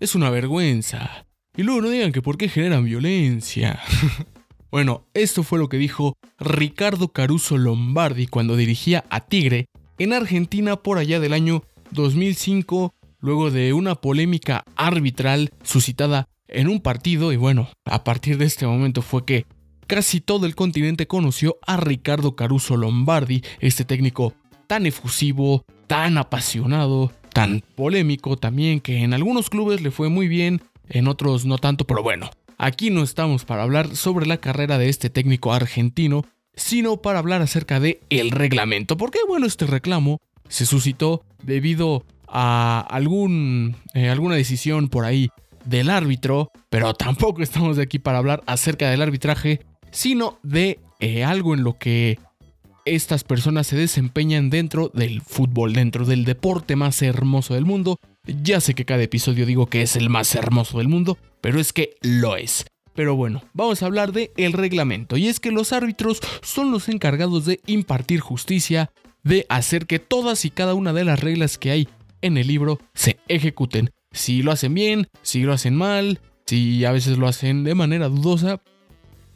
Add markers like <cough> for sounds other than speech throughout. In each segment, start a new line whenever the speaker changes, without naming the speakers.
Es una vergüenza. Y luego no digan que por qué generan violencia. <laughs> bueno, esto fue lo que dijo Ricardo Caruso Lombardi cuando dirigía a Tigre en Argentina por allá del año 2005, luego de una polémica arbitral suscitada en un partido y bueno, a partir de este momento fue que casi todo el continente conoció a Ricardo Caruso Lombardi, este técnico tan efusivo, tan apasionado, tan polémico también, que en algunos clubes le fue muy bien, en otros no tanto, pero bueno, aquí no estamos para hablar sobre la carrera de este técnico argentino, sino para hablar acerca de el reglamento, porque bueno, este reclamo se suscitó debido a algún, eh, alguna decisión por ahí del árbitro, pero tampoco estamos de aquí para hablar acerca del arbitraje, sino de eh, algo en lo que estas personas se desempeñan dentro del fútbol, dentro del deporte más hermoso del mundo. Ya sé que cada episodio digo que es el más hermoso del mundo, pero es que lo es. Pero bueno, vamos a hablar de el reglamento y es que los árbitros son los encargados de impartir justicia, de hacer que todas y cada una de las reglas que hay en el libro se ejecuten. Si lo hacen bien, si lo hacen mal, si a veces lo hacen de manera dudosa,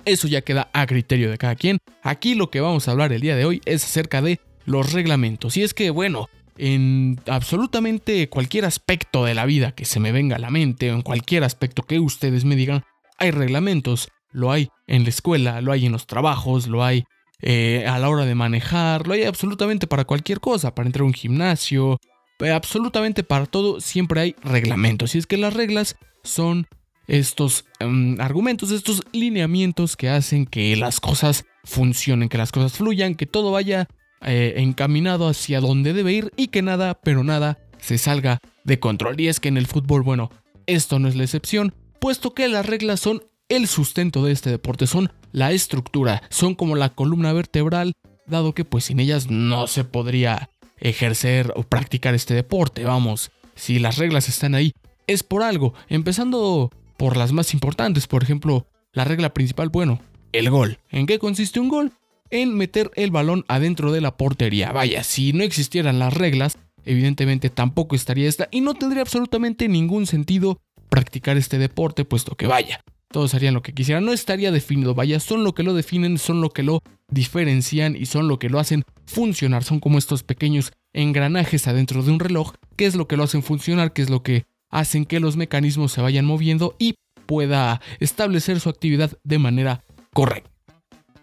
eso ya queda a criterio de cada quien. Aquí lo que vamos a hablar el día de hoy es acerca de los reglamentos. Y es que, bueno, en absolutamente cualquier aspecto de la vida que se me venga a la mente, o en cualquier aspecto que ustedes me digan, hay reglamentos. Lo hay en la escuela, lo hay en los trabajos, lo hay eh, a la hora de manejar, lo hay absolutamente para cualquier cosa, para entrar a un gimnasio, eh, absolutamente para todo siempre hay reglamentos. Y es que las reglas son estos em, argumentos, estos lineamientos que hacen que las cosas funcionen, que las cosas fluyan, que todo vaya eh, encaminado hacia donde debe ir y que nada, pero nada, se salga de control. Y es que en el fútbol, bueno, esto no es la excepción, puesto que las reglas son el sustento de este deporte, son la estructura, son como la columna vertebral, dado que pues sin ellas no se podría ejercer o practicar este deporte, vamos, si las reglas están ahí, es por algo, empezando por las más importantes, por ejemplo, la regla principal, bueno, el gol. ¿En qué consiste un gol? En meter el balón adentro de la portería. Vaya, si no existieran las reglas, evidentemente tampoco estaría esta y no tendría absolutamente ningún sentido practicar este deporte, puesto que vaya, todos harían lo que quisieran, no estaría definido, vaya, son lo que lo definen, son lo que lo diferencian y son lo que lo hacen funcionar, son como estos pequeños engranajes adentro de un reloj, que es lo que lo hacen funcionar, que es lo que hacen que los mecanismos se vayan moviendo y pueda establecer su actividad de manera correcta.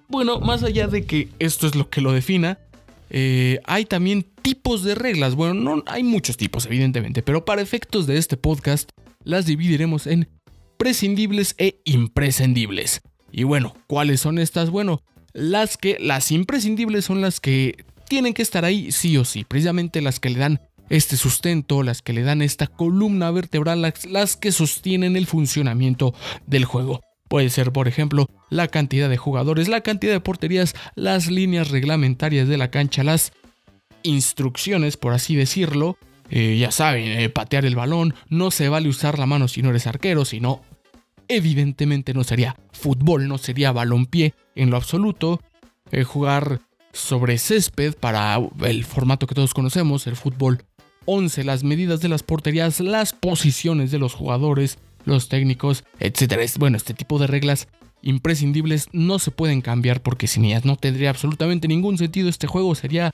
Bueno, más allá de que esto es lo que lo defina, eh, hay también tipos de reglas. Bueno, no hay muchos tipos, evidentemente, pero para efectos de este podcast las dividiremos en prescindibles e imprescindibles. Y bueno, ¿cuáles son estas? Bueno, las que las imprescindibles son las que tienen que estar ahí sí o sí, precisamente las que le dan este sustento, las que le dan esta columna vertebral, las, que sostienen el funcionamiento del juego. Puede ser, por ejemplo, la cantidad de jugadores, la cantidad de porterías, las líneas reglamentarias de la cancha, las instrucciones, por así decirlo. Eh, ya saben, eh, patear el balón, no se vale usar la mano si no eres arquero, sino evidentemente no sería fútbol, no sería balonpié en lo absoluto. Eh, jugar sobre césped para el formato que todos conocemos, el fútbol 11 las medidas de las porterías, las posiciones de los jugadores, los técnicos, etc. Bueno, este tipo de reglas imprescindibles no se pueden cambiar porque sin ellas no tendría absolutamente ningún sentido este juego, sería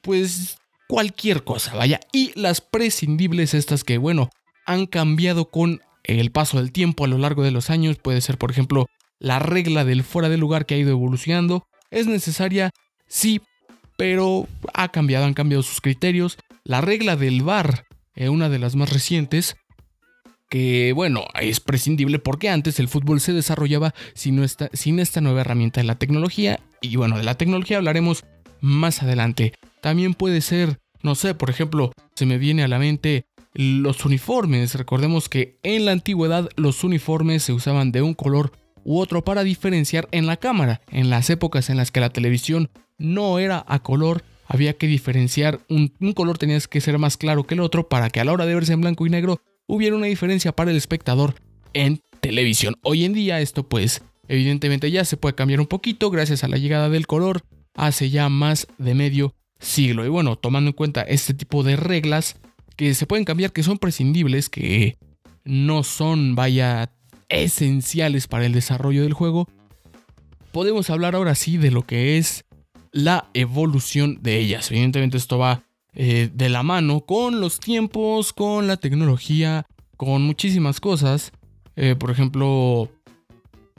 pues cualquier cosa, vaya. Y las prescindibles estas que, bueno, han cambiado con el paso del tiempo a lo largo de los años, puede ser por ejemplo la regla del fuera de lugar que ha ido evolucionando, es necesaria, sí, pero ha cambiado, han cambiado sus criterios, la regla del VAR, eh, una de las más recientes, que bueno, es prescindible porque antes el fútbol se desarrollaba sin esta, sin esta nueva herramienta de la tecnología. Y bueno, de la tecnología hablaremos más adelante. También puede ser, no sé, por ejemplo, se me viene a la mente los uniformes. Recordemos que en la antigüedad los uniformes se usaban de un color u otro para diferenciar en la cámara. En las épocas en las que la televisión no era a color, había que diferenciar, un, color tenía que ser más claro que el otro para que a la hora de verse en blanco y negro hubiera una diferencia para el espectador en televisión. Hoy en día esto pues evidentemente ya se puede cambiar un poquito gracias a la llegada del color hace ya más de medio siglo. Y bueno, tomando en cuenta este tipo de reglas que se pueden cambiar, que son prescindibles, que no son, vaya, esenciales para el desarrollo del juego, podemos hablar ahora sí de lo que es la evolución de ellas. Evidentemente esto va eh, de la mano con los tiempos, con la tecnología, con muchísimas cosas. Eh, por ejemplo,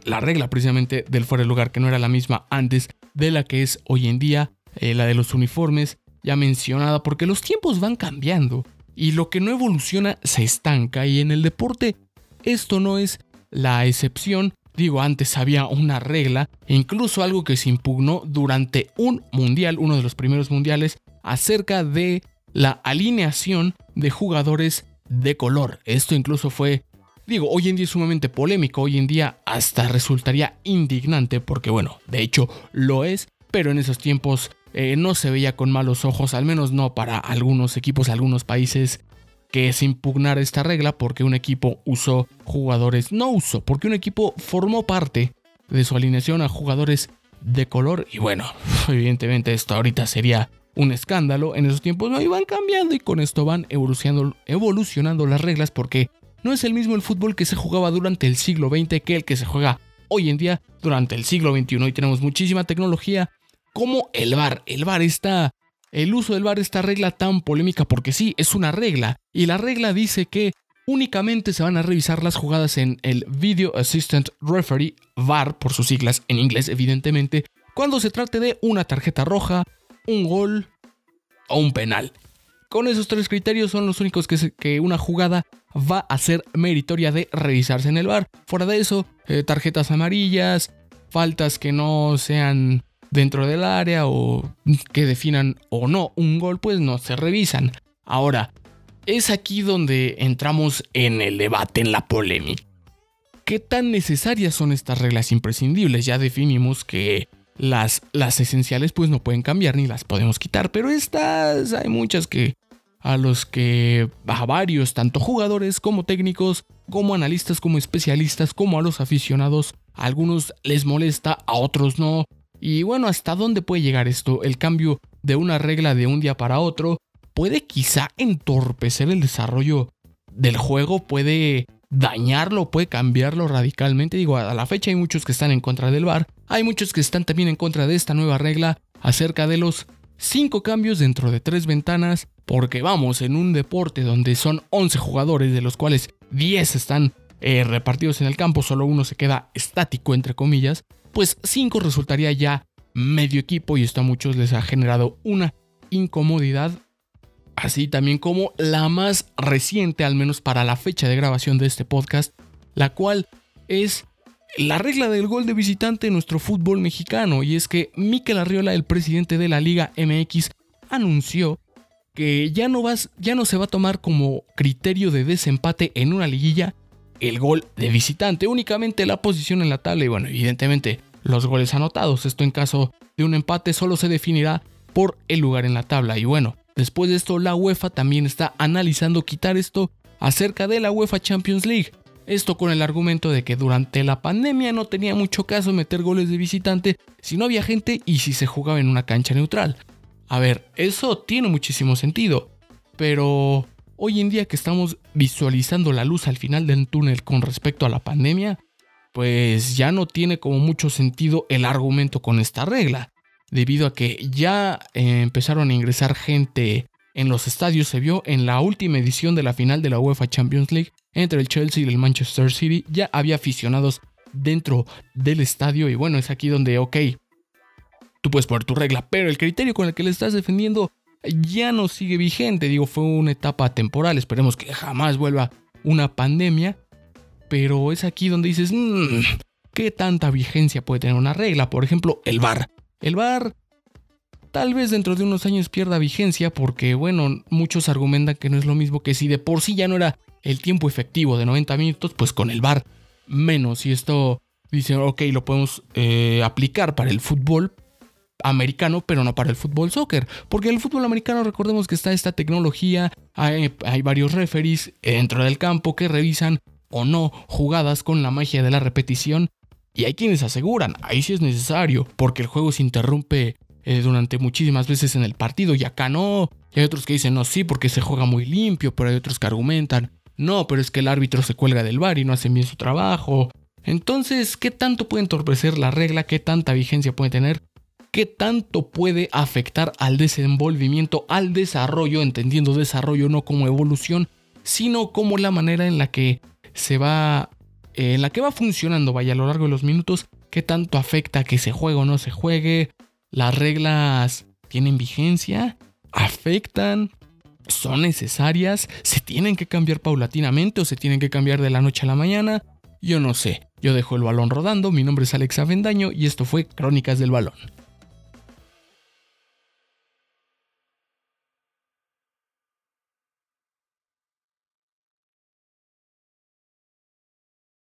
la regla precisamente del fuera de lugar, que no era la misma antes de la que es hoy en día, eh, la de los uniformes, ya mencionada, porque los tiempos van cambiando y lo que no evoluciona se estanca y en el deporte esto no es la excepción. Digo, antes había una regla e incluso algo que se impugnó durante un mundial, uno de los primeros mundiales, acerca de la alineación de jugadores de color. Esto incluso fue, digo, hoy en día es sumamente polémico, hoy en día hasta resultaría indignante porque bueno, de hecho lo es, pero en esos tiempos eh, no se veía con malos ojos, al menos no para algunos equipos, algunos países que se impugnara esta regla porque un equipo usó jugadores, no usó, porque un equipo formó parte de su alineación a jugadores de color. Y bueno, evidentemente esto ahorita sería un escándalo, en esos tiempos no iban cambiando y con esto van evolucionando, evolucionando las reglas porque no es el mismo el fútbol que se jugaba durante el siglo XX que el que se juega hoy en día durante el siglo XXI y tenemos muchísima tecnología como el VAR. El VAR está el uso del VAR, esta regla tan polémica, porque sí, es una regla, y la regla dice que únicamente se van a revisar las jugadas en el Video Assistant Referee, VAR por sus siglas en inglés evidentemente, cuando se trate de una tarjeta roja, un gol o un penal. Con esos tres criterios son los únicos que, una jugada va a ser meritoria de revisarse en el VAR. Fuera de eso, eh, tarjetas amarillas, faltas que no sean dentro del área o que definan o no un gol, pues no se revisan. Ahora, es aquí donde entramos en el debate, en la polémica. ¿Qué tan necesarias son estas reglas imprescindibles? Ya definimos que las, las esenciales pues no pueden cambiar ni las podemos quitar, pero estas hay muchas que a los que a varios, tanto jugadores como técnicos, como analistas, como especialistas, como a los aficionados, a algunos les molesta, a otros no, y bueno, ¿hasta dónde puede llegar esto? El cambio de una regla de un día para otro puede quizá entorpecer el desarrollo del juego, puede dañarlo, puede cambiarlo radicalmente. Digo, a la fecha hay muchos que están en contra del VAR, hay muchos que están también en contra de esta nueva regla acerca de los 5 cambios dentro de 3 ventanas, porque vamos, en un deporte donde son 11 jugadores, de los cuales 10 están eh, repartidos en el campo, solo uno se queda estático, entre comillas, pues 5 resultaría ya medio equipo y esto a muchos les ha generado una incomodidad, así también como la más reciente, al menos para la fecha de grabación de este podcast, la cual es la regla del gol de visitante en nuestro fútbol mexicano, y es que Mikel Arriola, el presidente de la Liga MX, anunció que ya no, vas, ya no se va a tomar como criterio de desempate en una liguilla el gol de visitante, únicamente la posición en la tabla y bueno, evidentemente los goles anotados. Esto en caso de un empate solo se definirá por el lugar en la tabla. Y bueno, después de esto la UEFA también está analizando quitar esto acerca de la UEFA Champions League. Esto con el argumento de que durante la pandemia no tenía mucho caso meter goles de visitante si no había gente y si se jugaba en una cancha neutral. A ver, eso tiene muchísimo sentido, pero hoy en día que estamos visualizando la luz al final del túnel con respecto a la pandemia, pues ya no tiene como mucho sentido el argumento con esta regla, debido a que ya eh, empezaron a ingresar gente en los estadios, se vio en la última edición de la final de la UEFA Champions League entre el Chelsea y el Manchester City, ya había aficionados dentro del estadio y bueno, es aquí donde, ok, tú puedes poner tu regla, pero el criterio con el que le estás defendiendo ya no sigue vigente. Digo, fue una etapa temporal. Esperemos que jamás vuelva una pandemia. Pero es aquí donde dices, mm, ¿qué tanta vigencia puede tener una regla? Por ejemplo, el bar. El bar tal vez dentro de unos años pierda vigencia porque, bueno, muchos argumentan que no es lo mismo que si de por sí ya no era el tiempo efectivo de 90 minutos, pues con el VAR menos. Y esto dice, ok, lo podemos eh, aplicar para el fútbol americano, pero no para el fútbol soccer. Porque el fútbol americano recordemos que está esta tecnología, hay, hay varios referees dentro del campo que revisan o no jugadas con la magia de la repetición. Y hay quienes aseguran, ahí sí es necesario, porque el juego se interrumpe eh, durante muchísimas veces en el partido y acá no. Y hay otros que dicen, no, sí, porque se juega muy limpio, pero hay otros que argumentan, no, pero es que el árbitro se cuelga del bar y no hace bien su trabajo. Entonces, ¿qué tanto puede entorpecer la regla? ¿Qué tanta vigencia puede tener? ¿Qué tanto puede afectar al desenvolvimiento, al desarrollo, entendiendo desarrollo no como evolución, sino como la manera en la que se va, eh, en la que va funcionando, vaya, a lo largo de los minutos, qué tanto afecta que se juegue o no se juegue, las reglas tienen vigencia, afectan, son necesarias, se tienen que cambiar paulatinamente o se tienen que cambiar de la noche a la mañana, yo no sé. Yo dejo el balón rodando, mi nombre es Alex Avendaño y esto fue Crónicas del Balón.